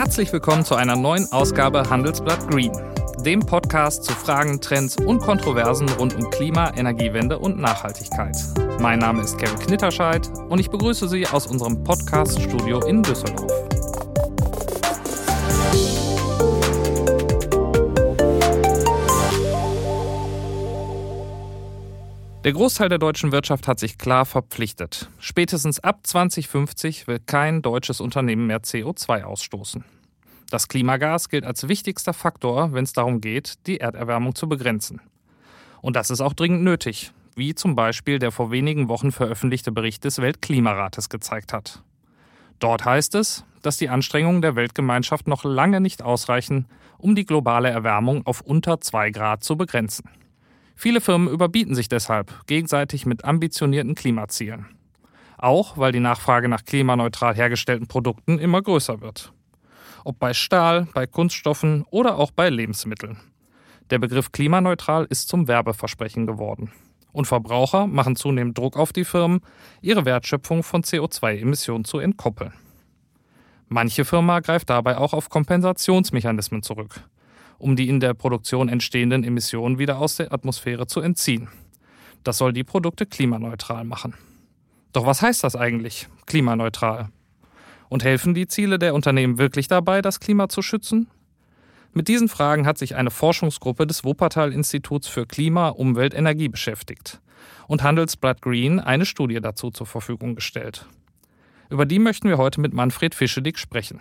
Herzlich willkommen zu einer neuen Ausgabe Handelsblatt Green, dem Podcast zu Fragen, Trends und Kontroversen rund um Klima, Energiewende und Nachhaltigkeit. Mein Name ist Kevin Knitterscheid und ich begrüße Sie aus unserem Podcast-Studio in Düsseldorf. Der Großteil der deutschen Wirtschaft hat sich klar verpflichtet. Spätestens ab 2050 will kein deutsches Unternehmen mehr CO2 ausstoßen. Das Klimagas gilt als wichtigster Faktor, wenn es darum geht, die Erderwärmung zu begrenzen. Und das ist auch dringend nötig, wie zum Beispiel der vor wenigen Wochen veröffentlichte Bericht des Weltklimarates gezeigt hat. Dort heißt es, dass die Anstrengungen der Weltgemeinschaft noch lange nicht ausreichen, um die globale Erwärmung auf unter 2 Grad zu begrenzen. Viele Firmen überbieten sich deshalb gegenseitig mit ambitionierten Klimazielen. Auch weil die Nachfrage nach klimaneutral hergestellten Produkten immer größer wird. Ob bei Stahl, bei Kunststoffen oder auch bei Lebensmitteln. Der Begriff klimaneutral ist zum Werbeversprechen geworden. Und Verbraucher machen zunehmend Druck auf die Firmen, ihre Wertschöpfung von CO2-Emissionen zu entkoppeln. Manche Firma greift dabei auch auf Kompensationsmechanismen zurück, um die in der Produktion entstehenden Emissionen wieder aus der Atmosphäre zu entziehen. Das soll die Produkte klimaneutral machen. Doch was heißt das eigentlich, klimaneutral? Und helfen die Ziele der Unternehmen wirklich dabei, das Klima zu schützen? Mit diesen Fragen hat sich eine Forschungsgruppe des Wuppertal-Instituts für Klima, Umwelt, Energie beschäftigt und Handelsblatt Green eine Studie dazu zur Verfügung gestellt. Über die möchten wir heute mit Manfred Fischedick sprechen.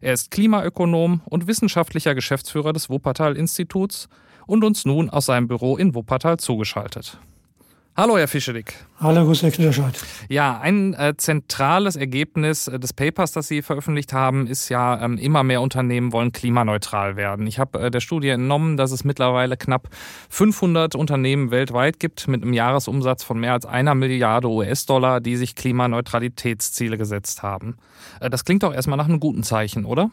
Er ist Klimaökonom und wissenschaftlicher Geschäftsführer des Wuppertal-Instituts und uns nun aus seinem Büro in Wuppertal zugeschaltet. Hallo, Herr Fischedick. Hallo, Grüß Herr Knirscheid. Ja, ein äh, zentrales Ergebnis äh, des Papers, das Sie veröffentlicht haben, ist ja, ähm, immer mehr Unternehmen wollen klimaneutral werden. Ich habe äh, der Studie entnommen, dass es mittlerweile knapp 500 Unternehmen weltweit gibt mit einem Jahresumsatz von mehr als einer Milliarde US-Dollar, die sich Klimaneutralitätsziele gesetzt haben. Äh, das klingt doch erstmal nach einem guten Zeichen, oder?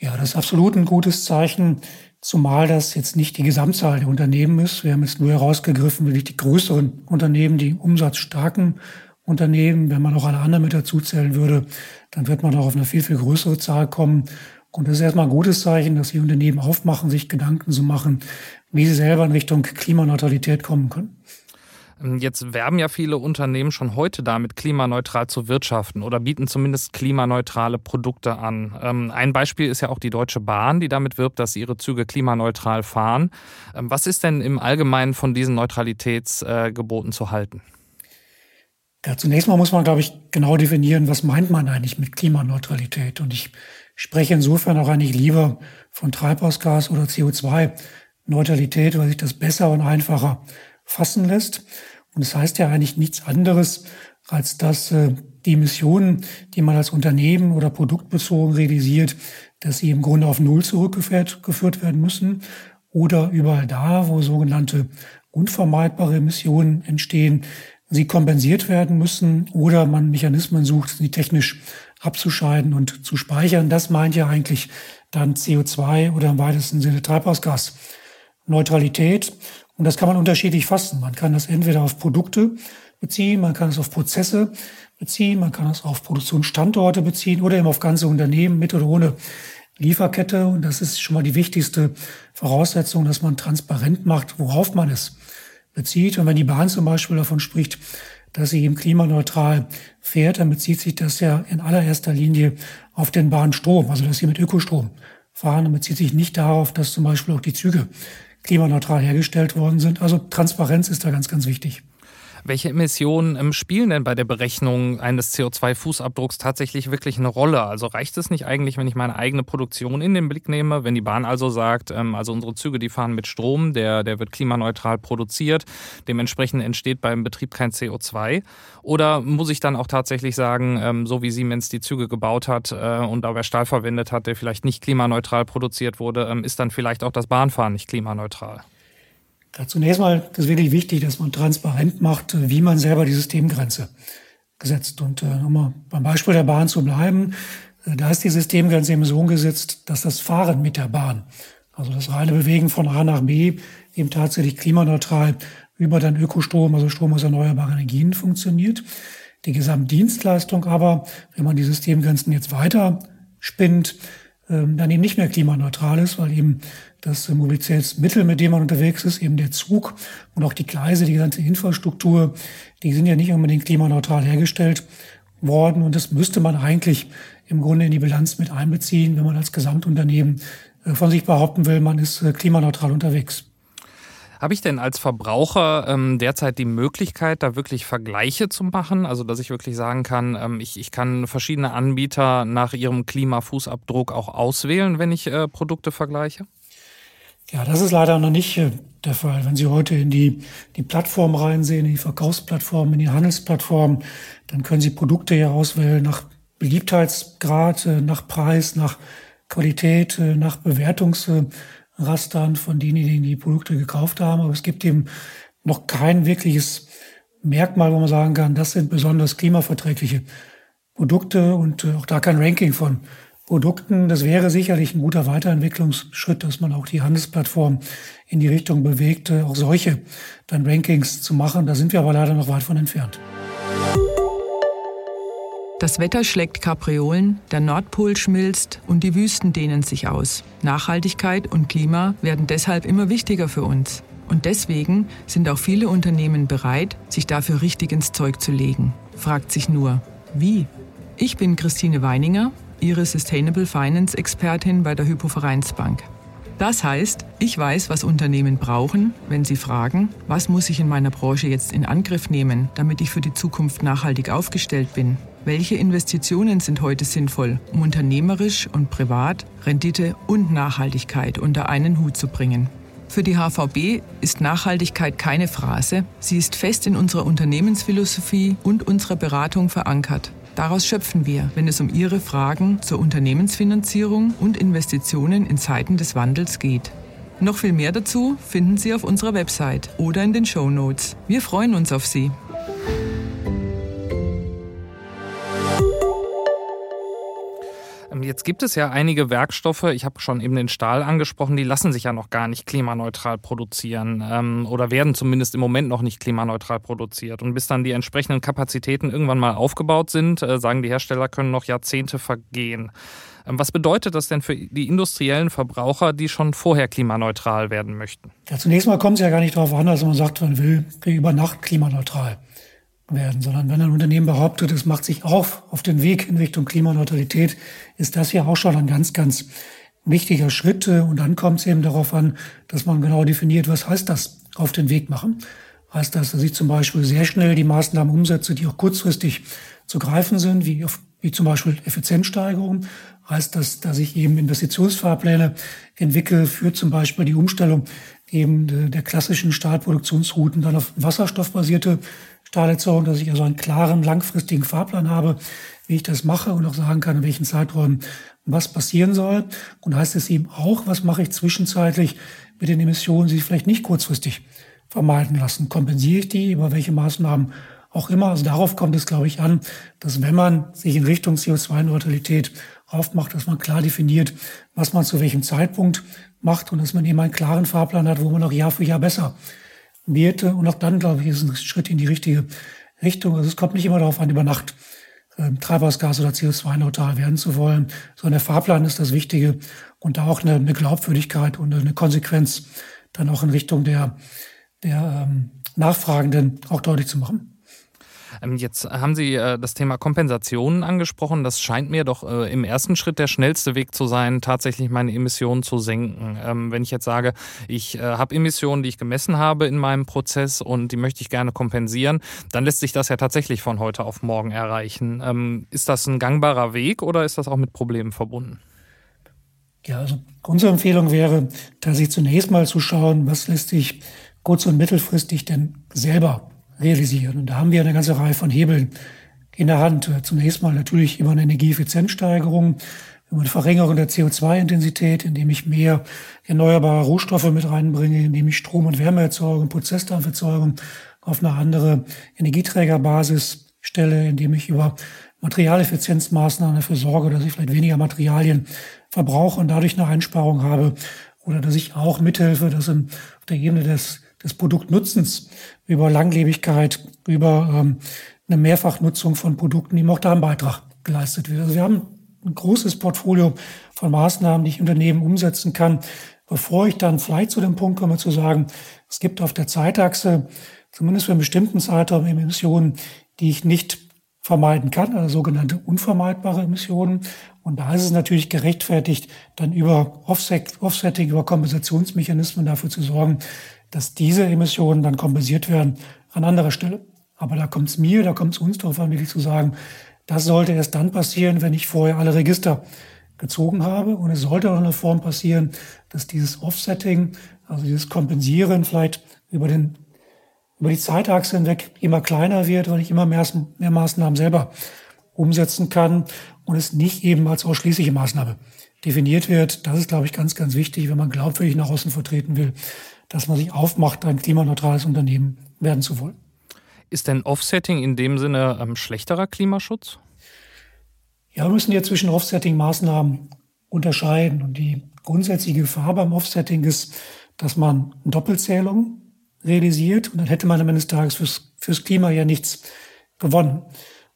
Ja, das ist absolut ein gutes Zeichen. Zumal das jetzt nicht die Gesamtzahl der Unternehmen ist. Wir haben jetzt nur herausgegriffen, wirklich die größeren Unternehmen, die umsatzstarken Unternehmen. Wenn man auch alle anderen mit dazu zählen würde, dann wird man auch auf eine viel, viel größere Zahl kommen. Und das ist erstmal ein gutes Zeichen, dass die Unternehmen aufmachen, sich Gedanken zu machen, wie sie selber in Richtung Klimaneutralität kommen können. Ähm, jetzt werben ja viele Unternehmen schon heute damit, klimaneutral zu wirtschaften oder bieten zumindest klimaneutrale Produkte an. Ähm, ein Beispiel ist ja auch die Deutsche Bahn, die damit wirbt, dass sie ihre Züge klimaneutral fahren. Ähm, was ist denn im Allgemeinen von diesen Neutralitätsgeboten zu halten? Ja, zunächst mal muss man, glaube ich, genau definieren, was meint man eigentlich mit Klimaneutralität. Und ich spreche insofern auch eigentlich lieber von Treibhausgas oder CO2-Neutralität, weil sich das besser und einfacher fassen lässt. Und es das heißt ja eigentlich nichts anderes, als dass äh, die Emissionen, die man als Unternehmen oder produktbezogen realisiert, dass sie im Grunde auf Null zurückgeführt geführt werden müssen oder überall da, wo sogenannte unvermeidbare Emissionen entstehen, sie kompensiert werden müssen oder man Mechanismen sucht, sie technisch abzuscheiden und zu speichern. Das meint ja eigentlich dann CO2 oder im weitesten Sinne Treibhausgasneutralität. Und das kann man unterschiedlich fassen. Man kann das entweder auf Produkte beziehen, man kann es auf Prozesse beziehen, man kann es auf Produktionsstandorte beziehen oder eben auf ganze Unternehmen mit oder ohne Lieferkette. Und das ist schon mal die wichtigste Voraussetzung, dass man transparent macht, worauf man es bezieht. Und wenn die Bahn zum Beispiel davon spricht, dass sie eben klimaneutral fährt, dann bezieht sich das ja in allererster Linie auf den Bahnstrom, also dass sie mit Ökostrom fahren und bezieht sich nicht darauf, dass zum Beispiel auch die Züge klimaneutral hergestellt worden sind. Also Transparenz ist da ganz, ganz wichtig. Welche Emissionen ähm, spielen denn bei der Berechnung eines CO2-Fußabdrucks tatsächlich wirklich eine Rolle? Also reicht es nicht eigentlich, wenn ich meine eigene Produktion in den Blick nehme, wenn die Bahn also sagt, ähm, also unsere Züge, die fahren mit Strom, der, der wird klimaneutral produziert, dementsprechend entsteht beim Betrieb kein CO2? Oder muss ich dann auch tatsächlich sagen, ähm, so wie Siemens die Züge gebaut hat äh, und dabei Stahl verwendet hat, der vielleicht nicht klimaneutral produziert wurde, ist dann vielleicht auch das Bahnfahren nicht klimaneutral? Ja, zunächst mal ist es wirklich wichtig, dass man transparent macht, wie man selber die Systemgrenze gesetzt. Und äh, um mal beim Beispiel der Bahn zu bleiben, äh, da ist die Systemgrenze eben so umgesetzt, dass das Fahren mit der Bahn, also das reine Bewegen von A nach B, eben tatsächlich klimaneutral über dann Ökostrom, also Strom aus erneuerbaren Energien funktioniert. Die Gesamtdienstleistung aber, wenn man die Systemgrenzen jetzt weiter spinnt, ähm, dann eben nicht mehr klimaneutral ist, weil eben das Mobilitätsmittel, mit dem man unterwegs ist, eben der Zug und auch die Gleise, die ganze Infrastruktur, die sind ja nicht unbedingt klimaneutral hergestellt worden. Und das müsste man eigentlich im Grunde in die Bilanz mit einbeziehen, wenn man als Gesamtunternehmen äh, von sich behaupten will, man ist äh, klimaneutral unterwegs. Habe ich denn als Verbraucher ähm, derzeit die Möglichkeit, da wirklich Vergleiche zu machen? Also, dass ich wirklich sagen kann, ähm, ich, ich kann verschiedene Anbieter nach ihrem Klimafußabdruck auch auswählen, wenn ich äh, Produkte vergleiche? Ja, das ist leider noch nicht äh, der Fall. Wenn Sie heute in die, die Plattform reinsehen, in die Verkaufsplattform, in die Handelsplattform, dann können Sie Produkte ja auswählen nach Beliebtheitsgrad, äh, nach Preis, nach Qualität, äh, nach Bewertungsrastern von denjenigen, die die Produkte gekauft haben. Aber es gibt eben noch kein wirkliches Merkmal, wo man sagen kann, das sind besonders klimaverträgliche Produkte und auch da kein Ranking von Produkten. Das wäre sicherlich ein guter Weiterentwicklungsschritt, dass man auch die Handelsplattform in die Richtung bewegt, auch solche dann Rankings zu machen. Da sind wir aber leider noch weit von entfernt. Das Wetter schlägt Kapriolen, der Nordpol schmilzt und die Wüsten dehnen sich aus. Nachhaltigkeit und Klima werden deshalb immer wichtiger für uns. Und deswegen sind auch viele Unternehmen bereit, sich dafür richtig ins Zeug zu legen. Fragt sich nur, wie? Ich bin Christine Weininger, Ihre Sustainable Finance Expertin bei der Hypovereinsbank. Das heißt, ich weiß, was Unternehmen brauchen, wenn sie fragen, was muss ich in meiner Branche jetzt in Angriff nehmen, damit ich für die Zukunft nachhaltig aufgestellt bin. Welche Investitionen sind heute sinnvoll, um unternehmerisch und privat Rendite und Nachhaltigkeit unter einen Hut zu bringen? Für die HVB ist Nachhaltigkeit keine Phrase, sie ist fest in unserer Unternehmensphilosophie und unserer Beratung verankert. Daraus schöpfen wir, wenn es um Ihre Fragen zur Unternehmensfinanzierung und Investitionen in Zeiten des Wandels geht. Noch viel mehr dazu finden Sie auf unserer Website oder in den Show Notes. Wir freuen uns auf Sie. Jetzt gibt es ja einige Werkstoffe, ich habe schon eben den Stahl angesprochen, die lassen sich ja noch gar nicht klimaneutral produzieren ähm, oder werden zumindest im Moment noch nicht klimaneutral produziert. Und bis dann die entsprechenden Kapazitäten irgendwann mal aufgebaut sind, äh, sagen die Hersteller, können noch Jahrzehnte vergehen. Ähm, was bedeutet das denn für die industriellen Verbraucher, die schon vorher klimaneutral werden möchten? Ja, zunächst mal kommt es ja gar nicht darauf an, dass man sagt, man will über Nacht klimaneutral werden, sondern wenn ein Unternehmen behauptet, es macht sich auf auf den Weg in Richtung Klimaneutralität, ist das ja auch schon ein ganz, ganz wichtiger Schritt. Und dann kommt es eben darauf an, dass man genau definiert, was heißt das auf den Weg machen. Heißt das, dass ich zum Beispiel sehr schnell die Maßnahmen umsetze, die auch kurzfristig zu greifen sind, wie, auf, wie zum Beispiel Effizienzsteigerung. Heißt das, dass ich eben Investitionsfahrpläne entwickle für zum Beispiel die Umstellung eben der klassischen Stahlproduktionsrouten dann auf wasserstoffbasierte Stahlerzeugung, dass ich also einen klaren, langfristigen Fahrplan habe, wie ich das mache und auch sagen kann, in welchen Zeiträumen was passieren soll. Und heißt es eben auch, was mache ich zwischenzeitlich mit den Emissionen, die sich vielleicht nicht kurzfristig vermeiden lassen. Kompensiere ich die über welche Maßnahmen auch immer. Also darauf kommt es, glaube ich, an, dass wenn man sich in Richtung CO2-Neutralität aufmacht, dass man klar definiert, was man zu welchem Zeitpunkt macht und dass man eben einen klaren Fahrplan hat, wo man auch Jahr für Jahr besser wird. Und auch dann, glaube ich, ist ein Schritt in die richtige Richtung. Also es kommt nicht immer darauf an, über Nacht äh, Treibhausgas- oder CO2-neutral werden zu wollen, sondern der Fahrplan ist das Wichtige und da auch eine, eine Glaubwürdigkeit und eine Konsequenz dann auch in Richtung der, der ähm, Nachfragenden auch deutlich zu machen. Ähm, jetzt haben Sie äh, das Thema Kompensationen angesprochen. Das scheint mir doch äh, im ersten Schritt der schnellste Weg zu sein, tatsächlich meine Emissionen zu senken. Ähm, wenn ich jetzt sage, ich äh, habe Emissionen, die ich gemessen habe in meinem Prozess und die möchte ich gerne kompensieren, dann lässt sich das ja tatsächlich von heute auf morgen erreichen. Ähm, ist das ein gangbarer Weg oder ist das auch mit Problemen verbunden? Ja, also unsere Empfehlung wäre, da sich zunächst mal zu schauen, was lässt sich kurz- und mittelfristig denn selber realisieren. Und da haben wir eine ganze Reihe von Hebeln in der Hand. Zunächst mal natürlich immer eine Energieeffizienzsteigerung, über eine Verringerung der CO2-Intensität, indem ich mehr erneuerbare Rohstoffe mit reinbringe, indem ich Strom- und Wärmeerzeugung, Prozessdampferzeugung auf eine andere Energieträgerbasis stelle, indem ich über Materialeffizienzmaßnahmen dafür sorge, dass ich vielleicht weniger Materialien verbrauche und dadurch eine Einsparung habe oder dass ich auch mithelfe, dass auf der Ebene des des Produktnutzens, über Langlebigkeit, über ähm, eine Mehrfachnutzung von Produkten, die auch da einen Beitrag geleistet wird. Also wir haben ein großes Portfolio von Maßnahmen, die ich Unternehmen umsetzen kann, bevor ich dann vielleicht zu dem Punkt komme zu sagen, es gibt auf der Zeitachse zumindest für einen bestimmten Zeitraum Emissionen, die ich nicht vermeiden kann, also sogenannte unvermeidbare Emissionen. Und da ist es natürlich gerechtfertigt, dann über Offset, Offsetting, über Kompensationsmechanismen dafür zu sorgen, dass diese Emissionen dann kompensiert werden an anderer Stelle. Aber da kommt es mir, da kommt es uns darauf an, wirklich zu sagen, das sollte erst dann passieren, wenn ich vorher alle Register gezogen habe. Und es sollte auch in der Form passieren, dass dieses Offsetting, also dieses Kompensieren vielleicht über den über die Zeitachse hinweg immer kleiner wird, weil ich immer mehr, mehr Maßnahmen selber umsetzen kann und es nicht eben als ausschließliche Maßnahme definiert wird. Das ist, glaube ich, ganz, ganz wichtig, wenn man glaubwürdig nach außen vertreten will, dass man sich aufmacht, ein klimaneutrales Unternehmen werden zu wollen. Ist denn Offsetting in dem Sinne ähm, schlechterer Klimaschutz? Ja, wir müssen jetzt zwischen Offsetting-Maßnahmen unterscheiden. Und die grundsätzliche Gefahr beim Offsetting ist, dass man Doppelzählung realisiert und dann hätte man am Ende des Tages fürs, fürs Klima ja nichts gewonnen.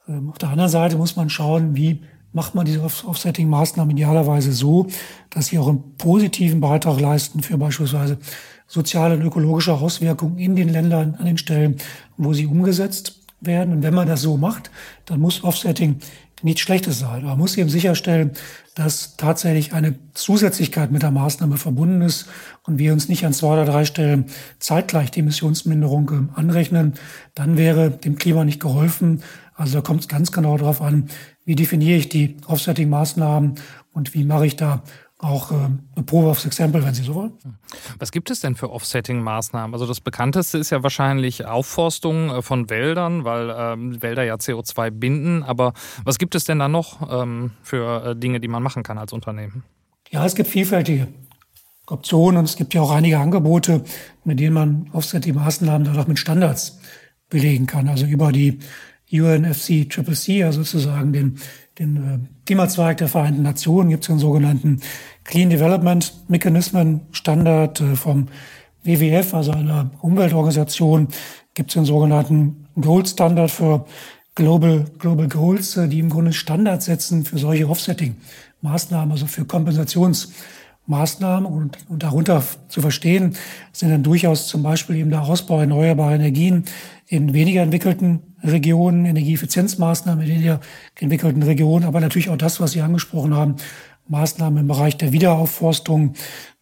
Ähm, auf der anderen Seite muss man schauen, wie macht man diese Offsetting-Maßnahmen idealerweise so, dass sie auch einen positiven Beitrag leisten für beispielsweise soziale und ökologische Auswirkungen in den Ländern, an den Stellen, wo sie umgesetzt werden. Und wenn man das so macht, dann muss Offsetting nichts Schlechtes sein. Man muss eben sicherstellen, dass tatsächlich eine Zusätzlichkeit mit der Maßnahme verbunden ist und wir uns nicht an zwei oder drei Stellen zeitgleich die Emissionsminderung ähm, anrechnen. Dann wäre dem Klima nicht geholfen. Also da kommt es ganz genau darauf an, wie definiere ich die Offsetting-Maßnahmen und wie mache ich da auch äh, eine Probe aufs Exempel, wenn Sie so wollen. Was gibt es denn für Offsetting-Maßnahmen? Also das bekannteste ist ja wahrscheinlich Aufforstung äh, von Wäldern, weil ähm, Wälder ja CO2 binden. Aber was gibt es denn da noch ähm, für äh, Dinge, die man machen kann als Unternehmen? Ja, es gibt vielfältige Optionen und es gibt ja auch einige Angebote, mit denen man Offsetting-Maßnahmen dann auch mit Standards belegen kann. Also über die UNFCCCC, also sozusagen den, den äh, Klimazweig der Vereinten Nationen, gibt es einen sogenannten Clean Development Mechanismen Standard äh, vom WWF, also einer Umweltorganisation, gibt es den sogenannten Gold Standard für Global, Global Goals, äh, die im Grunde Standards setzen für solche Offsetting-Maßnahmen, also für Kompensationsmaßnahmen. Und, und darunter zu verstehen sind dann durchaus zum Beispiel eben der Ausbau erneuerbarer Energien in weniger entwickelten Regionen, Energieeffizienzmaßnahmen in weniger entwickelten Regionen, aber natürlich auch das, was Sie angesprochen haben, Maßnahmen im Bereich der Wiederaufforstung,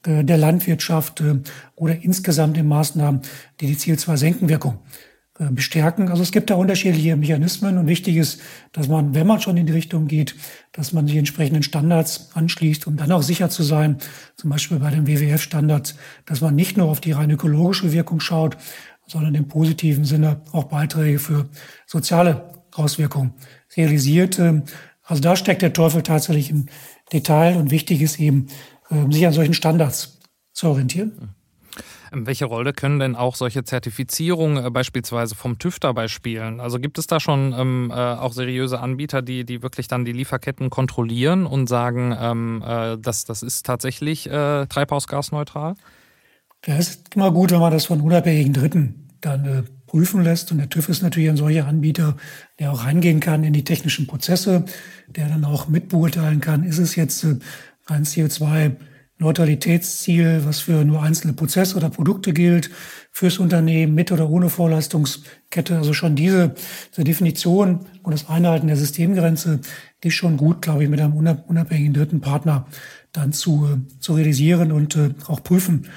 äh, der Landwirtschaft äh, oder insgesamt in Maßnahmen, die die Ziel-2-Senkenwirkung äh, bestärken. Also es gibt da unterschiedliche Mechanismen und wichtig ist, dass man, wenn man schon in die Richtung geht, dass man die entsprechenden Standards anschließt, um dann auch sicher zu sein, zum Beispiel bei dem WWF-Standard, dass man nicht nur auf die rein ökologische Wirkung schaut, sondern im positiven Sinne auch Beiträge für soziale Auswirkungen realisiert. Ähm, also da steckt der Teufel tatsächlich im Detail und wichtig ist eben, ähm, sich an solchen Standards zu orientieren. Ähm, welche Rolle können denn auch solche Zertifizierungen äh, beispielsweise vom TÜV dabei spielen? Also gibt es da schon ähm, äh, auch seriöse Anbieter, die, die wirklich dann die Lieferketten kontrollieren und sagen, ähm, äh, dass das ist tatsächlich äh, treibhausgasneutral? Das ist immer gut, wenn man das von unabhängigen Dritten dann äh, prüfen lässt. Und der TÜV ist natürlich ein solcher Anbieter, der auch reingehen kann in die technischen Prozesse, der dann auch mitbeurteilen kann, ist es jetzt äh, ein CO2-Neutralitätsziel, was für nur einzelne Prozesse oder Produkte gilt, fürs Unternehmen mit oder ohne Vorleistungskette. Also schon diese, diese Definition und das Einhalten der Systemgrenze ist schon gut, glaube ich, mit einem unabhängigen dritten Partner dann zu, äh, zu realisieren und äh, auch prüfen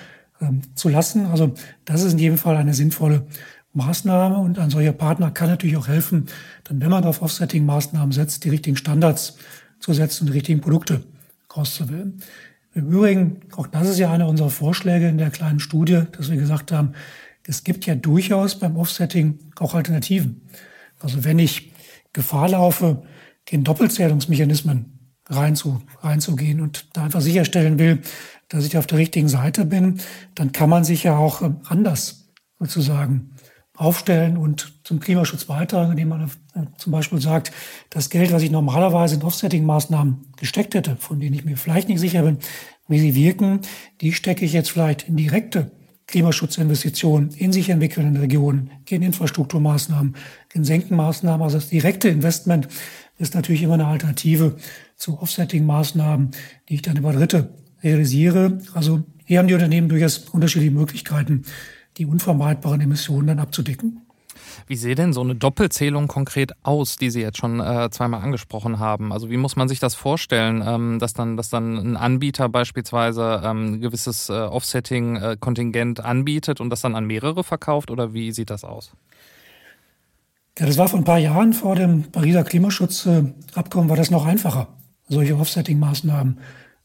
ähm, zu lassen. Also das ist in jedem Fall eine sinnvolle Maßnahme und ein solcher Partner kann natürlich auch helfen, dann wenn man auf Offsetting-Maßnahmen setzt, die richtigen Standards zu setzen und die richtigen Produkte auszuwählen. Im Übrigen, auch das ist ja einer unserer Vorschläge in der kleinen Studie, dass wir gesagt haben, es gibt ja durchaus beim Offsetting auch Alternativen. Also wenn ich Gefahr laufe, in Doppelzählungsmechanismen reinzu, reinzugehen und da einfach sicherstellen will, dass ich auf der richtigen Seite bin, dann kann man sich ja auch ähm, anders sozusagen aufstellen und zum Klimaschutz beitragen, indem man äh, zum Beispiel sagt, das Geld, was ich normalerweise in Offsetting-Maßnahmen gesteckt hätte, von denen ich mir vielleicht nicht sicher bin, wie sie wirken, die stecke ich jetzt vielleicht in direkte Klimaschutzinvestitionen in sich entwickelnden Regionen, in Infrastrukturmaßnahmen, in Senkenmaßnahmen, also das direkte Investment ist natürlich immer eine Alternative zu Offsetting-Maßnahmen, die ich dann über Dritte realisiere. Also hier haben die Unternehmen durchaus unterschiedliche Möglichkeiten, die unvermeidbaren Emissionen dann abzudecken. Wie sieht denn so eine Doppelzählung konkret aus, die Sie jetzt schon äh, zweimal angesprochen haben? Also wie muss man sich das vorstellen, ähm, dass dann, dass dann ein Anbieter beispielsweise ähm, ein gewisses äh, Offsetting-Kontingent äh, anbietet und das dann an mehrere verkauft oder wie sieht das aus? Ja, das war vor ein paar Jahren vor dem Pariser Klimaschutzabkommen war das noch einfacher, solche Offsetting-Maßnahmen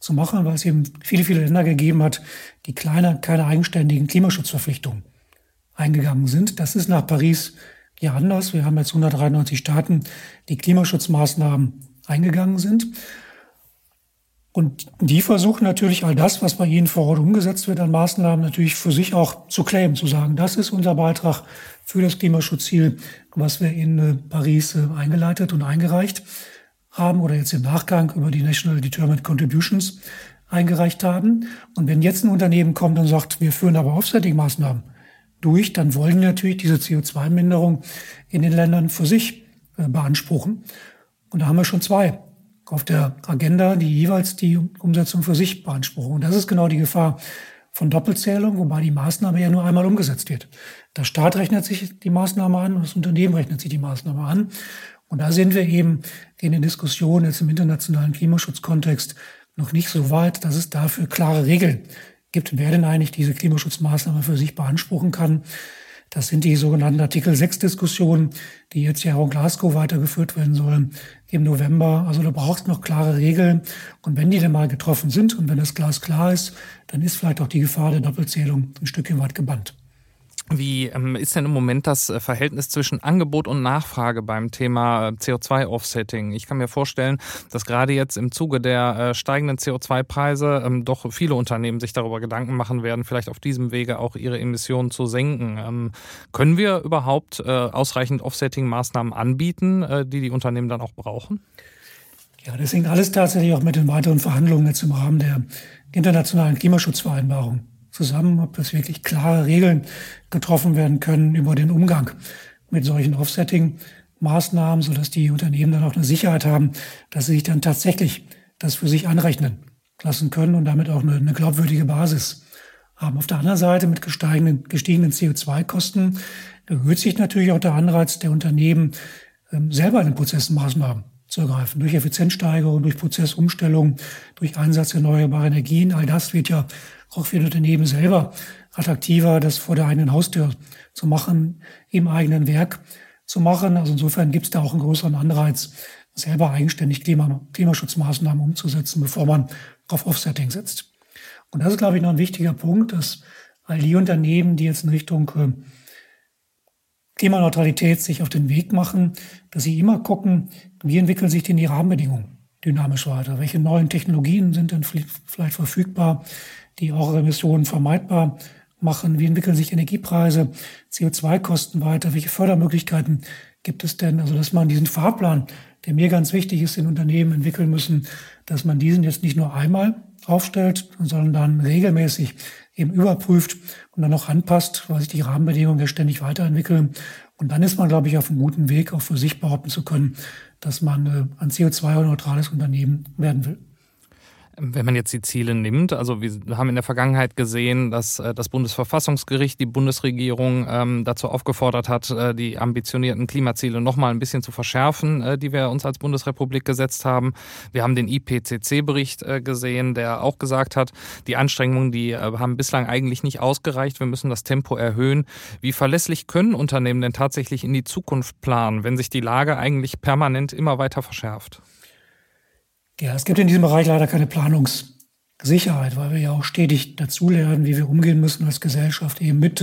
zu machen, weil es eben viele, viele Länder gegeben hat, die kleine, keine eigenständigen Klimaschutzverpflichtungen eingegangen sind. Das ist nach Paris ja anders. Wir haben jetzt 193 Staaten, die Klimaschutzmaßnahmen eingegangen sind. Und die versuchen natürlich all das, was bei ihnen vor Ort umgesetzt wird an Maßnahmen, natürlich für sich auch zu claimen, zu sagen, das ist unser Beitrag für das Klimaschutzziel, was wir in äh, Paris äh, eingeleitet und eingereicht haben oder jetzt im Nachgang über die National Determined Contributions eingereicht haben. Und wenn jetzt ein Unternehmen kommt und sagt, wir führen aber Offsetting-Maßnahmen durch, dann wollen wir natürlich diese CO2-Minderung in den Ländern für sich äh, beanspruchen. Und da haben wir schon zwei auf der Agenda, die jeweils die Umsetzung für sich beanspruchen. Und das ist genau die Gefahr von Doppelzählung, wobei die Maßnahme ja nur einmal umgesetzt wird. Der Staat rechnet sich die Maßnahme an und das Unternehmen rechnet sich die Maßnahme an. Und da sind wir eben in den Diskussionen jetzt im internationalen Klimaschutzkontext noch nicht so weit, dass es dafür klare Regeln gibt, wer denn eigentlich diese Klimaschutzmaßnahme für sich beanspruchen kann. Das sind die sogenannten Artikel 6 Diskussionen, die jetzt ja auch in Glasgow weitergeführt werden sollen im November. Also du brauchst noch klare Regeln. Und wenn die dann mal getroffen sind und wenn das Glas klar ist, dann ist vielleicht auch die Gefahr der Doppelzählung ein Stückchen weit gebannt. Wie ähm, ist denn im Moment das äh, Verhältnis zwischen Angebot und Nachfrage beim Thema äh, CO2-Offsetting? Ich kann mir vorstellen, dass gerade jetzt im Zuge der äh, steigenden CO2-Preise ähm, doch viele Unternehmen sich darüber Gedanken machen werden, vielleicht auf diesem Wege auch ihre Emissionen zu senken. Ähm, können wir überhaupt ausreichend Offsetting-Maßnahmen anbieten, die die Unternehmen dann auch brauchen? Ja, das hängt alles tatsächlich auch mit den weiteren Verhandlungen jetzt im Rahmen der internationalen Klimaschutzvereinbarung zusammen, ob das wirklich klare Regeln getroffen werden können über den Umgang mit solchen Offsetting-Maßnahmen, sodass die Unternehmen dann auch eine Sicherheit haben, dass sie sich dann tatsächlich das für sich anrechnen lassen können und damit auch eine, eine glaubwürdige Basis haben. Auf der anderen Seite mit gestiegenen, gestiegenen CO2-Kosten erhöht sich natürlich auch der Anreiz der Unternehmen, ähm, selber in den Prozessen Maßnahmen zu ergreifen. Durch Effizienzsteigerung, durch Prozessumstellung, durch Einsatz erneuerbarer Energien. All das wird ja auch für die Unternehmen selber attraktiver, das vor der eigenen Haustür zu machen, im eigenen Werk zu machen. Also insofern gibt es da auch einen größeren Anreiz, selber eigenständig Klima Klimaschutzmaßnahmen umzusetzen, bevor man auf Offsetting setzt. Und das ist, glaube ich, noch ein wichtiger Punkt, dass all die Unternehmen, die jetzt in Richtung äh, Klimaneutralität sich auf den Weg machen, dass sie immer gucken, wie entwickeln sich denn die Rahmenbedingungen dynamisch weiter? Welche neuen Technologien sind denn vielleicht verfügbar? Die auch Emissionen vermeidbar machen? Wie entwickeln sich Energiepreise, CO2-Kosten weiter? Welche Fördermöglichkeiten gibt es denn? Also, dass man diesen Fahrplan, der mir ganz wichtig ist, in Unternehmen entwickeln müssen, dass man diesen jetzt nicht nur einmal aufstellt, sondern dann regelmäßig eben überprüft und dann noch anpasst, weil sich die Rahmenbedingungen ja ständig weiterentwickeln. Und dann ist man, glaube ich, auf einem guten Weg, auch für sich behaupten zu können, dass man äh, ein CO2-neutrales Unternehmen werden will. Wenn man jetzt die Ziele nimmt, also wir haben in der Vergangenheit gesehen, dass äh, das Bundesverfassungsgericht die Bundesregierung ähm, dazu aufgefordert hat, äh, die ambitionierten Klimaziele nochmal ein bisschen zu verschärfen, äh, die wir uns als Bundesrepublik gesetzt haben. Wir haben den IPCC-Bericht gesehen, der auch gesagt hat, die Anstrengungen, die haben bislang eigentlich nicht ausgereicht. Wir müssen das Tempo erhöhen. Wie verlässlich können Unternehmen denn tatsächlich in die Zukunft planen, wenn sich die Lage eigentlich permanent immer weiter verschärft? Ja, es gibt in diesem Bereich leider keine Planungssicherheit, weil wir ja auch stetig dazulernen, wie wir umgehen müssen als Gesellschaft eben mit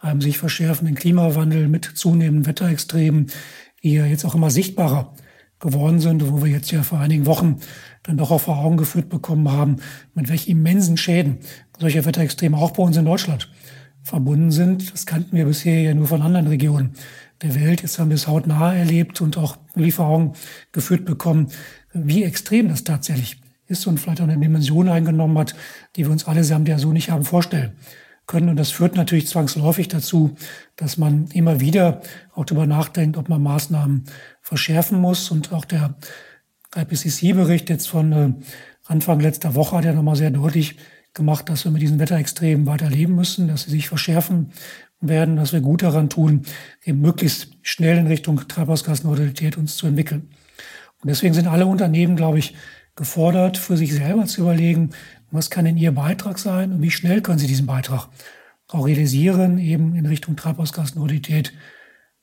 einem sich verschärfenden Klimawandel, mit zunehmenden Wetterextremen, die ja jetzt auch immer sichtbarer geworden sind, wo wir jetzt ja vor einigen Wochen dann doch auch vor Augen geführt bekommen haben, mit welchen immensen Schäden solche Wetterextreme auch bei uns in Deutschland verbunden sind. Das kannten wir bisher ja nur von anderen Regionen der Welt. Jetzt haben wir es hautnah erlebt und auch Lieferungen geführt bekommen, wie extrem das tatsächlich ist und vielleicht auch eine Dimension eingenommen hat, die wir uns allesamt ja so nicht haben vorstellen können. Und das führt natürlich zwangsläufig dazu, dass man immer wieder auch darüber nachdenkt, ob man Maßnahmen verschärfen muss. Und auch der IPCC-Bericht jetzt von äh, Anfang letzter Woche hat ja nochmal sehr deutlich gemacht, dass wir mit diesen Wetterextremen weiter leben müssen, dass sie sich verschärfen werden, dass wir gut daran tun, eben möglichst schnell in Richtung Treibhausgasneutralität uns zu entwickeln. Und deswegen sind alle Unternehmen, glaube ich, gefordert, für sich selber zu überlegen, was kann denn ihr Beitrag sein und wie schnell können sie diesen Beitrag auch realisieren, eben in Richtung Treibhausgasneutralität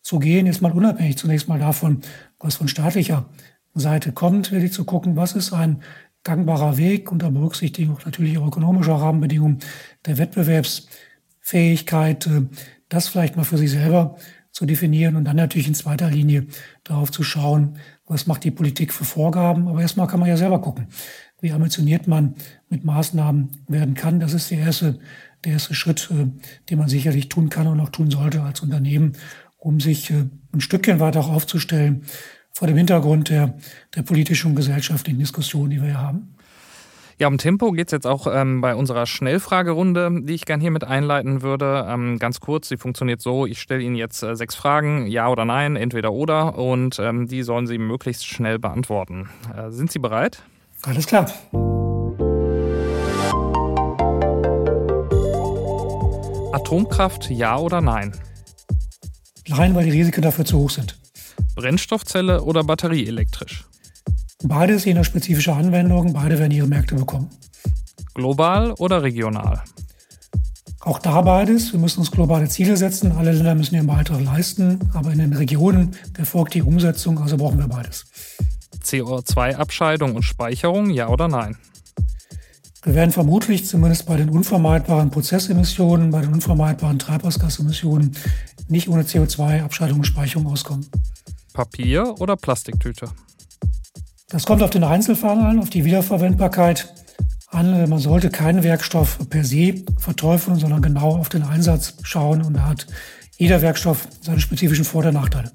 zu gehen. Jetzt mal unabhängig zunächst mal davon, was von staatlicher Seite kommt, wirklich zu gucken, was ist ein gangbarer Weg unter Berücksichtigung natürlich auch ökonomischer Rahmenbedingungen der Wettbewerbsfähigkeit, äh, das vielleicht mal für sich selber zu definieren und dann natürlich in zweiter Linie darauf zu schauen, was macht die Politik für Vorgaben. Aber erstmal kann man ja selber gucken, wie ambitioniert man mit Maßnahmen werden kann. Das ist der erste, der erste Schritt, äh, den man sicherlich tun kann und auch tun sollte als Unternehmen, um sich äh, ein Stückchen weiter aufzustellen vor dem Hintergrund der, der politischen und gesellschaftlichen Diskussion, die wir hier haben. Ja, um Tempo geht es jetzt auch ähm, bei unserer Schnellfragerunde, die ich gerne hier mit einleiten würde. Ähm, ganz kurz, sie funktioniert so, ich stelle Ihnen jetzt äh, sechs Fragen, ja oder nein, entweder oder, und ähm, die sollen Sie möglichst schnell beantworten. Äh, sind Sie bereit? Alles klar. Atomkraft, ja oder nein? Nein, weil die Risiken dafür zu hoch sind. Brennstoffzelle oder batterieelektrisch? Beides je nach spezifischer Anwendung, beide werden ihre Märkte bekommen. Global oder regional? Auch da beides. Wir müssen uns globale Ziele setzen. Alle Länder müssen ihren Beitrag leisten. Aber in den Regionen erfolgt die Umsetzung, also brauchen wir beides. CO2-Abscheidung und Speicherung, ja oder nein? Wir werden vermutlich zumindest bei den unvermeidbaren Prozessemissionen, bei den unvermeidbaren Treibhausgasemissionen nicht ohne CO2-Abscheidung und Speicherung auskommen. Papier oder Plastiktüte? Das kommt auf den Einzelfall an, auf die Wiederverwendbarkeit an. Man sollte keinen Werkstoff per se verteufeln, sondern genau auf den Einsatz schauen. Und da hat jeder Werkstoff seine spezifischen Vor- und Nachteile.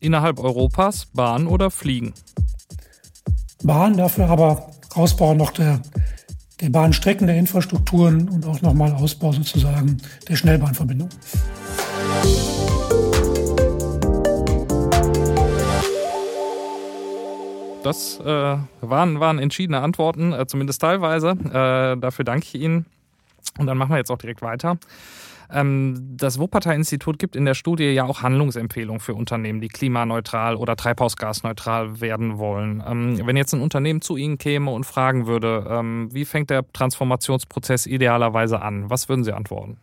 Innerhalb Europas Bahn oder Fliegen? Bahn, dafür aber Ausbau noch der, der Bahnstrecken, der Infrastrukturen und auch nochmal Ausbau sozusagen der Schnellbahnverbindung. Das äh, waren, waren entschiedene Antworten, äh, zumindest teilweise. Äh, dafür danke ich Ihnen. Und dann machen wir jetzt auch direkt weiter. Ähm, das Wuppertal-Institut gibt in der Studie ja auch Handlungsempfehlungen für Unternehmen, die klimaneutral oder treibhausgasneutral werden wollen. Ähm, wenn jetzt ein Unternehmen zu Ihnen käme und fragen würde, ähm, wie fängt der Transformationsprozess idealerweise an, was würden Sie antworten?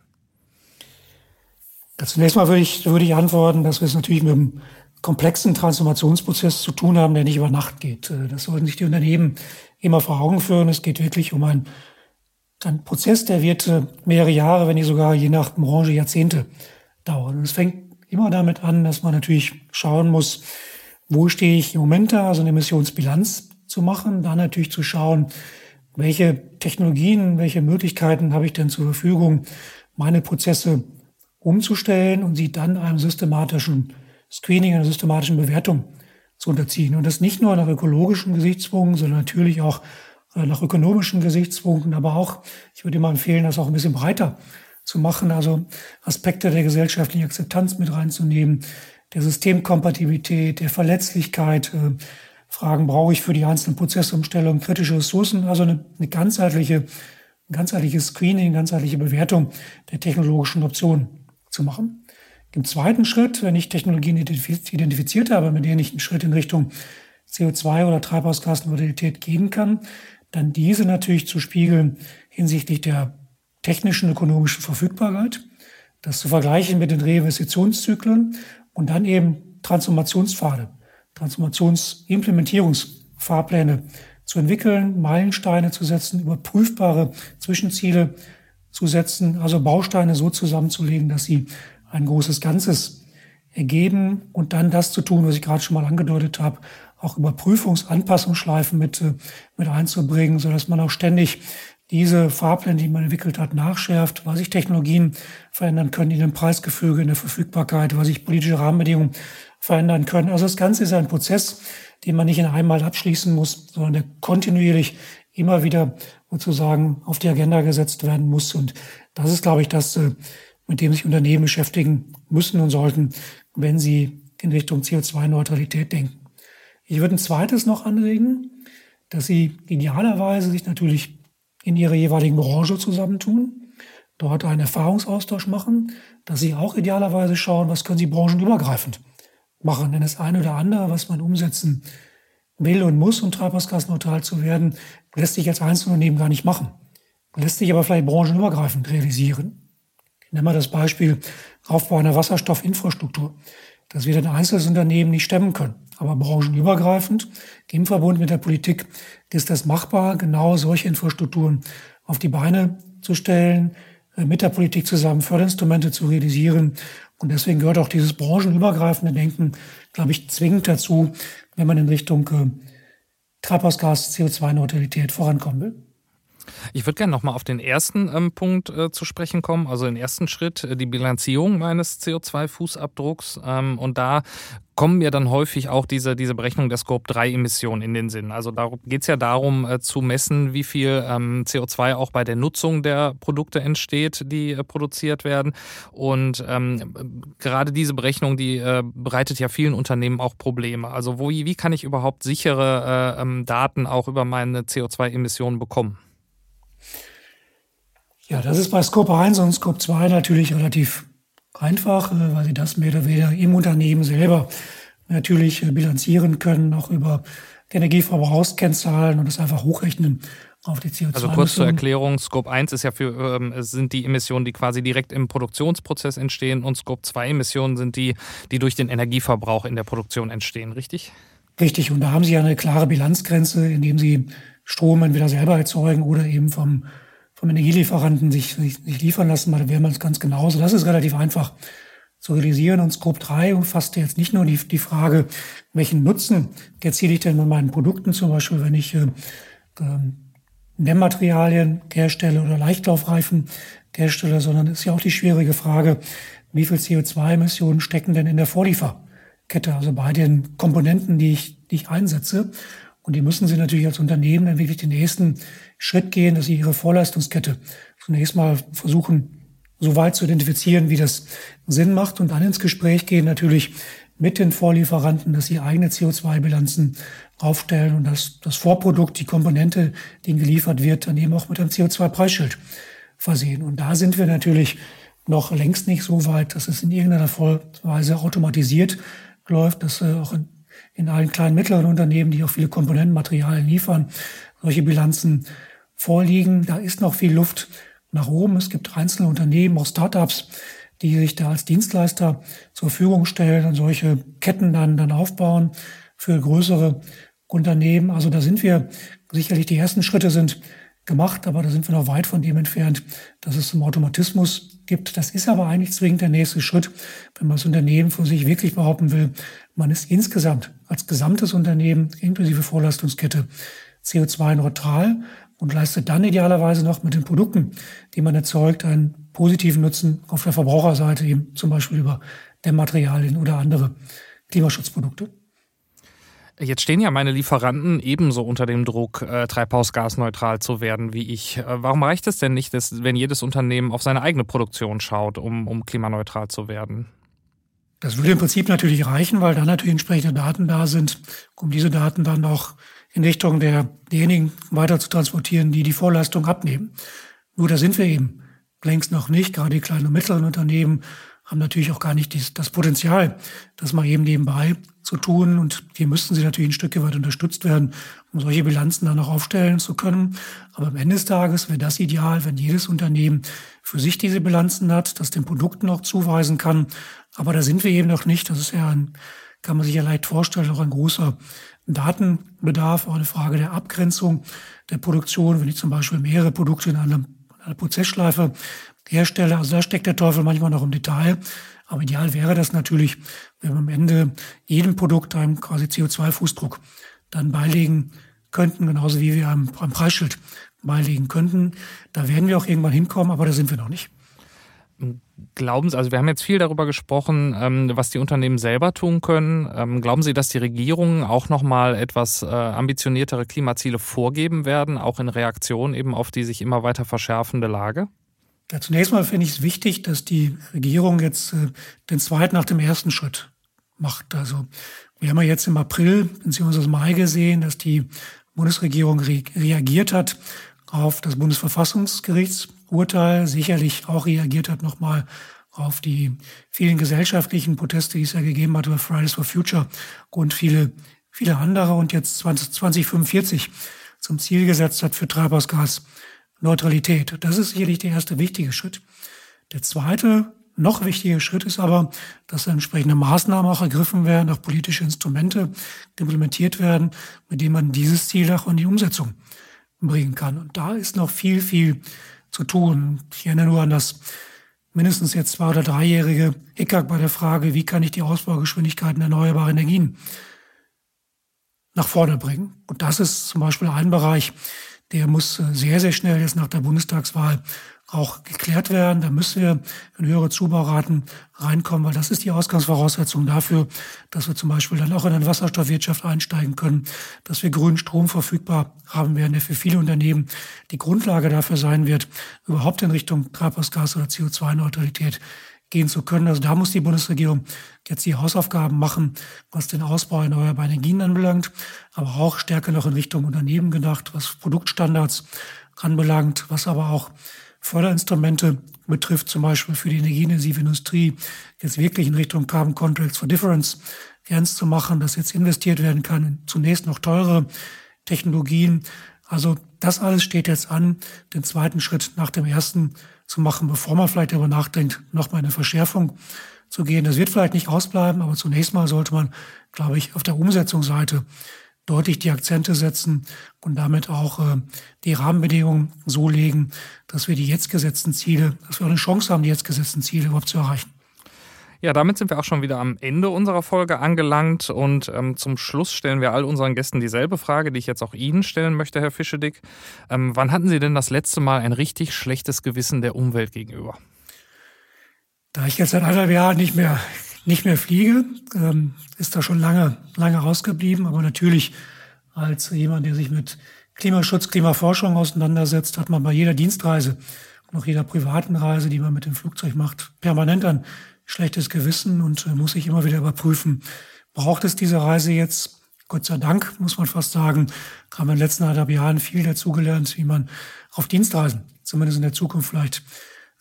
Zunächst mal würde ich, würde ich antworten, dass wir es natürlich mit einem komplexen Transformationsprozess zu tun haben, der nicht über Nacht geht. Äh, das sollten sich die Unternehmen immer vor Augen führen. Es geht wirklich um ein ein Prozess, der wird äh, mehrere Jahre, wenn nicht sogar je nach Branche Jahrzehnte dauern. Und es fängt immer damit an, dass man natürlich schauen muss, wo stehe ich im Moment da, also eine Emissionsbilanz zu machen, dann natürlich zu schauen, welche Technologien, welche Möglichkeiten habe ich denn zur Verfügung, meine Prozesse umzustellen und sie dann einem systematischen Screening, einer systematischen Bewertung zu unterziehen. Und das nicht nur nach ökologischen Gesichtspunkten, sondern natürlich auch äh, nach ökonomischen Gesichtspunkten, aber auch, ich würde immer empfehlen, das auch ein bisschen breiter zu machen, also Aspekte der gesellschaftlichen Akzeptanz mit reinzunehmen, der Systemkompatibilität, der Verletzlichkeit, äh, Fragen brauche ich für die einzelnen Prozessumstellungen, kritische Ressourcen, also eine, eine ganzheitliche, ein ganzheitliches Screening, ganzheitliche Bewertung der technologischen Optionen zu machen. Im zweiten Schritt, wenn ich Technologien identifiziert habe, mit denen ich einen Schritt in Richtung CO2 oder Treibhausgasneutralität gehen kann, dann diese natürlich zu spiegeln hinsichtlich der technischen, ökonomischen Verfügbarkeit, das zu vergleichen mit den Reinvestitionszyklen und dann eben Transformationspfade, Transformationsimplementierungsfahrpläne zu entwickeln, Meilensteine zu setzen, überprüfbare Zwischenziele zu setzen, also Bausteine so zusammenzulegen, dass sie ein großes Ganzes ergeben und dann das zu tun, was ich gerade schon mal angedeutet habe, auch Überprüfungsanpassungsschleifen mit, äh, mit einzubringen, so dass man auch ständig diese Fahrpläne, die man entwickelt hat, nachschärft, was sich Technologien verändern können in dem Preisgefüge, in der Verfügbarkeit, was sich politische Rahmenbedingungen verändern können. Also das Ganze ist ein Prozess, den man nicht in einmal abschließen muss, sondern der kontinuierlich immer wieder sozusagen auf die Agenda gesetzt werden muss. Und das ist, glaube ich, das, äh, mit dem sich Unternehmen beschäftigen müssen und sollten, wenn sie in Richtung CO2-Neutralität denken. Ich würde ein zweites noch anregen, dass sie idealerweise sich natürlich in ihrer jeweiligen Branche zusammentun, dort einen Erfahrungsaustausch machen, dass sie auch idealerweise schauen, was können sie branchenübergreifend machen. Denn das eine oder andere, was man umsetzen will und muss, um treibhausgasneutral zu werden, lässt sich als Einzelunternehmen gar nicht machen. Lässt sich aber vielleicht branchenübergreifend realisieren. Ich nenne mal das Beispiel Aufbau einer Wasserstoffinfrastruktur, das wir ein einzelnes Unternehmen nicht stemmen können. Aber branchenübergreifend, im Verbund mit der Politik, ist es machbar, genau solche Infrastrukturen auf die Beine zu stellen, äh, mit der Politik zusammen Förderinstrumente zu realisieren. Und deswegen gehört auch dieses branchenübergreifende Denken, glaube ich, zwingend dazu, wenn man in Richtung äh, Treibhausgas, CO2-Neutralität vorankommen will. Ich würde gerne nochmal auf den ersten ähm, Punkt äh, zu sprechen kommen, also den ersten Schritt, äh, die Bilanzierung meines CO2-Fußabdrucks. Ähm, und da kommen mir dann häufig auch diese, diese Berechnung der Scope-3-Emissionen in den Sinn. Also da geht es ja darum äh, zu messen, wie viel ähm, CO2 auch bei der Nutzung der Produkte entsteht, die äh, produziert werden. Und ähm, gerade diese Berechnung, die äh, bereitet ja vielen Unternehmen auch Probleme. Also wo, wie kann ich überhaupt sichere äh, ähm, Daten auch über meine CO2-Emissionen bekommen? Ja, das ist bei Scope 1 und Scope 2 natürlich relativ einfach, äh, weil sie das mehr oder weniger im Unternehmen selber natürlich äh, bilanzieren können, auch über Energieverbrauchskennzahlen und das einfach hochrechnen auf die CO2. Also kurz zur Erklärung, Scope 1 ist ja für, ähm, sind die Emissionen, die quasi direkt im Produktionsprozess entstehen und Scope 2 Emissionen sind die, die durch den Energieverbrauch in der Produktion entstehen, richtig? Richtig, und da haben Sie ja eine klare Bilanzgrenze, indem Sie Strom entweder selber erzeugen oder eben vom vom Energielieferanten sich, sich, sich liefern lassen, weil da wäre man es ganz genauso. Das ist relativ einfach zu realisieren. Und Scope 3 umfasst jetzt nicht nur die, die Frage, welchen Nutzen erziele ich denn mit meinen Produkten, zum Beispiel wenn ich äh, Dämmmaterialien herstelle oder Leichtlaufreifen herstelle, sondern ist ja auch die schwierige Frage, wie viel CO2-Emissionen stecken denn in der Vorlieferkette, also bei den Komponenten, die ich, die ich einsetze. Und die müssen Sie natürlich als Unternehmen dann wirklich den nächsten Schritt gehen, dass Sie Ihre Vorleistungskette zunächst mal versuchen, so weit zu identifizieren, wie das Sinn macht und dann ins Gespräch gehen natürlich mit den Vorlieferanten, dass sie eigene CO2-Bilanzen aufstellen und dass das Vorprodukt, die Komponente, die geliefert wird, dann eben auch mit einem CO2-Preisschild versehen. Und da sind wir natürlich noch längst nicht so weit, dass es in irgendeiner Weise automatisiert läuft, dass äh, auch in in allen kleinen, mittleren Unternehmen, die auch viele Komponentenmaterialien liefern, solche Bilanzen vorliegen. Da ist noch viel Luft nach oben. Es gibt einzelne Unternehmen, auch Startups, die sich da als Dienstleister zur Verfügung stellen und solche Ketten dann, dann aufbauen für größere Unternehmen. Also da sind wir sicherlich die ersten Schritte sind gemacht, aber da sind wir noch weit von dem entfernt, dass es zum Automatismus gibt. Das ist aber eigentlich zwingend der nächste Schritt, wenn man das Unternehmen für sich wirklich behaupten will, man ist insgesamt als gesamtes Unternehmen inklusive Vorleistungskette CO2-neutral und leistet dann idealerweise noch mit den Produkten, die man erzeugt, einen positiven Nutzen auf der Verbraucherseite, eben zum Beispiel über Dämmmaterialien oder andere Klimaschutzprodukte. Jetzt stehen ja meine Lieferanten ebenso unter dem Druck, äh, treibhausgasneutral zu werden wie ich. Äh, warum reicht es denn nicht, dass, wenn jedes Unternehmen auf seine eigene Produktion schaut, um, um klimaneutral zu werden? Das würde im Prinzip natürlich reichen, weil dann natürlich entsprechende Daten da sind, um diese Daten dann auch in Richtung der, derjenigen weiter zu transportieren, die die Vorleistung abnehmen. Nur da sind wir eben längst noch nicht. Gerade die kleinen und mittleren Unternehmen haben natürlich auch gar nicht dies, das Potenzial, das mal eben nebenbei zu tun. Und hier müssten sie natürlich ein Stück weit unterstützt werden, um solche Bilanzen dann auch aufstellen zu können. Aber am Ende des Tages wäre das ideal, wenn jedes Unternehmen für sich diese Bilanzen hat, das den Produkten auch zuweisen kann. Aber da sind wir eben noch nicht. Das ist ja ein, kann man sich ja leicht vorstellen, auch ein großer Datenbedarf, auch eine Frage der Abgrenzung der Produktion. Wenn ich zum Beispiel mehrere Produkte in einer, einer Prozessschleife herstelle, also da steckt der Teufel manchmal noch im Detail. Aber ideal wäre das natürlich, wenn wir am Ende jedem Produkt einen quasi CO2-Fußdruck dann beilegen könnten, genauso wie wir am, am Preisschild beilegen könnten. Da werden wir auch irgendwann hinkommen, aber da sind wir noch nicht. Glauben Sie, also wir haben jetzt viel darüber gesprochen, ähm, was die Unternehmen selber tun können. Ähm, glauben Sie, dass die Regierungen auch nochmal etwas äh, ambitioniertere Klimaziele vorgeben werden, auch in Reaktion eben auf die sich immer weiter verschärfende Lage? Ja, zunächst mal finde ich es wichtig, dass die Regierung jetzt äh, den zweiten nach dem ersten Schritt macht. Also wir haben ja jetzt im April bzw. Mai gesehen, dass die Bundesregierung re reagiert hat auf das Bundesverfassungsgerichtsurteil, sicherlich auch reagiert hat nochmal auf die vielen gesellschaftlichen Proteste, die es ja gegeben hat über Fridays for Future und viele, viele andere und jetzt 20, 2045 zum Ziel gesetzt hat für Treibhausgasneutralität. Das ist sicherlich der erste wichtige Schritt. Der zweite noch wichtige Schritt ist aber, dass entsprechende Maßnahmen auch ergriffen werden, auch politische Instrumente implementiert werden, mit denen man dieses Ziel auch in die Umsetzung bringen kann. Und da ist noch viel, viel zu tun. Ich erinnere nur an das mindestens jetzt zwei- oder dreijährige Hickhack bei der Frage, wie kann ich die Ausbaugeschwindigkeiten erneuerbarer Energien nach vorne bringen. Und das ist zum Beispiel ein Bereich, der muss sehr, sehr schnell jetzt nach der Bundestagswahl auch geklärt werden. Da müssen wir in höhere Zubauraten reinkommen, weil das ist die Ausgangsvoraussetzung dafür, dass wir zum Beispiel dann auch in eine Wasserstoffwirtschaft einsteigen können, dass wir grünen Strom verfügbar haben werden, der für viele Unternehmen die Grundlage dafür sein wird, überhaupt in Richtung Treibhausgas- oder CO2-Neutralität gehen zu können. Also da muss die Bundesregierung jetzt die Hausaufgaben machen, was den Ausbau erneuerbarer Energien anbelangt, aber auch stärker noch in Richtung Unternehmen gedacht, was Produktstandards anbelangt, was aber auch Förderinstrumente betrifft, zum Beispiel für die energieintensive Industrie, jetzt wirklich in Richtung Carbon Contracts for Difference ernst zu machen, dass jetzt investiert werden kann in zunächst noch teure Technologien. Also das alles steht jetzt an, den zweiten Schritt nach dem ersten zu machen, bevor man vielleicht darüber nachdenkt, nochmal eine Verschärfung zu gehen. Das wird vielleicht nicht ausbleiben, aber zunächst mal sollte man, glaube ich, auf der Umsetzungsseite deutlich die Akzente setzen und damit auch äh, die Rahmenbedingungen so legen, dass wir die jetzt gesetzten Ziele, dass wir auch eine Chance haben, die jetzt gesetzten Ziele überhaupt zu erreichen. Ja, damit sind wir auch schon wieder am Ende unserer Folge angelangt und ähm, zum Schluss stellen wir all unseren Gästen dieselbe Frage, die ich jetzt auch Ihnen stellen möchte, Herr Fischedick. Ähm, wann hatten Sie denn das letzte Mal ein richtig schlechtes Gewissen der Umwelt gegenüber? Da ich jetzt seit anderthalb Jahren nicht mehr nicht mehr fliege, ähm, ist da schon lange, lange rausgeblieben. Aber natürlich als jemand, der sich mit Klimaschutz, Klimaforschung auseinandersetzt, hat man bei jeder Dienstreise und auch jeder privaten Reise, die man mit dem Flugzeug macht, permanent ein schlechtes Gewissen und äh, muss sich immer wieder überprüfen, braucht es diese Reise jetzt? Gott sei Dank, muss man fast sagen, haben wir in den letzten anderthalb Jahren viel dazugelernt, wie man auf Dienstreisen, zumindest in der Zukunft vielleicht,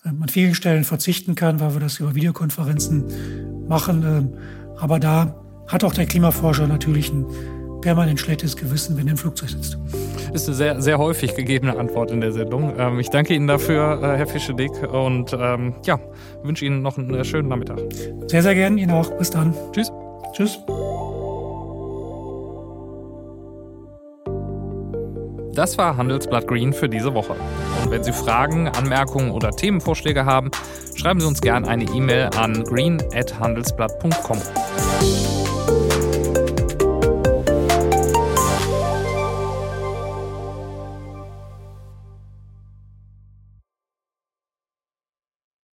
äh, an vielen Stellen verzichten kann, weil wir das über Videokonferenzen machen. Ähm, aber da hat auch der Klimaforscher natürlich ein permanent schlechtes Gewissen, wenn er im Flugzeug sitzt. Das ist eine sehr, sehr häufig gegebene Antwort in der Sendung. Ähm, ich danke Ihnen dafür, äh, Herr Fischedick, und ähm, ja, wünsche Ihnen noch einen äh, schönen Nachmittag. Sehr, sehr gerne. Ihnen auch. Bis dann. Tschüss. Tschüss. Das war Handelsblatt Green für diese Woche. Und wenn Sie Fragen, Anmerkungen oder Themenvorschläge haben, schreiben Sie uns gerne eine E-Mail an green@handelsblatt.com.